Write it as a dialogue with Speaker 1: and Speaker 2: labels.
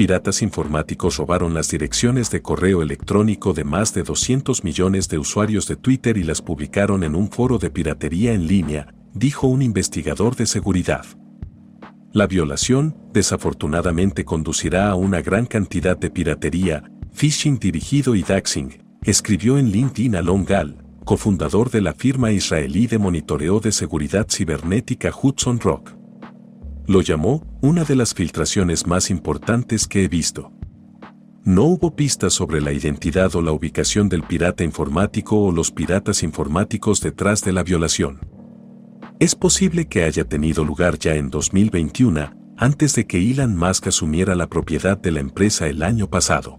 Speaker 1: Piratas informáticos robaron las direcciones de correo electrónico de más de 200 millones de usuarios de Twitter y las publicaron en un foro de piratería en línea, dijo un investigador de seguridad. La violación, desafortunadamente, conducirá a una gran cantidad de piratería, phishing dirigido y doxing, escribió en LinkedIn Alon Gal, cofundador de la firma israelí de monitoreo de seguridad cibernética Hudson Rock. Lo llamó una de las filtraciones más importantes que he visto. No hubo pistas sobre la identidad o la ubicación del pirata informático o los piratas informáticos detrás de la violación. Es posible que haya tenido lugar ya en 2021, antes de que Elon Musk asumiera la propiedad de la empresa el año pasado.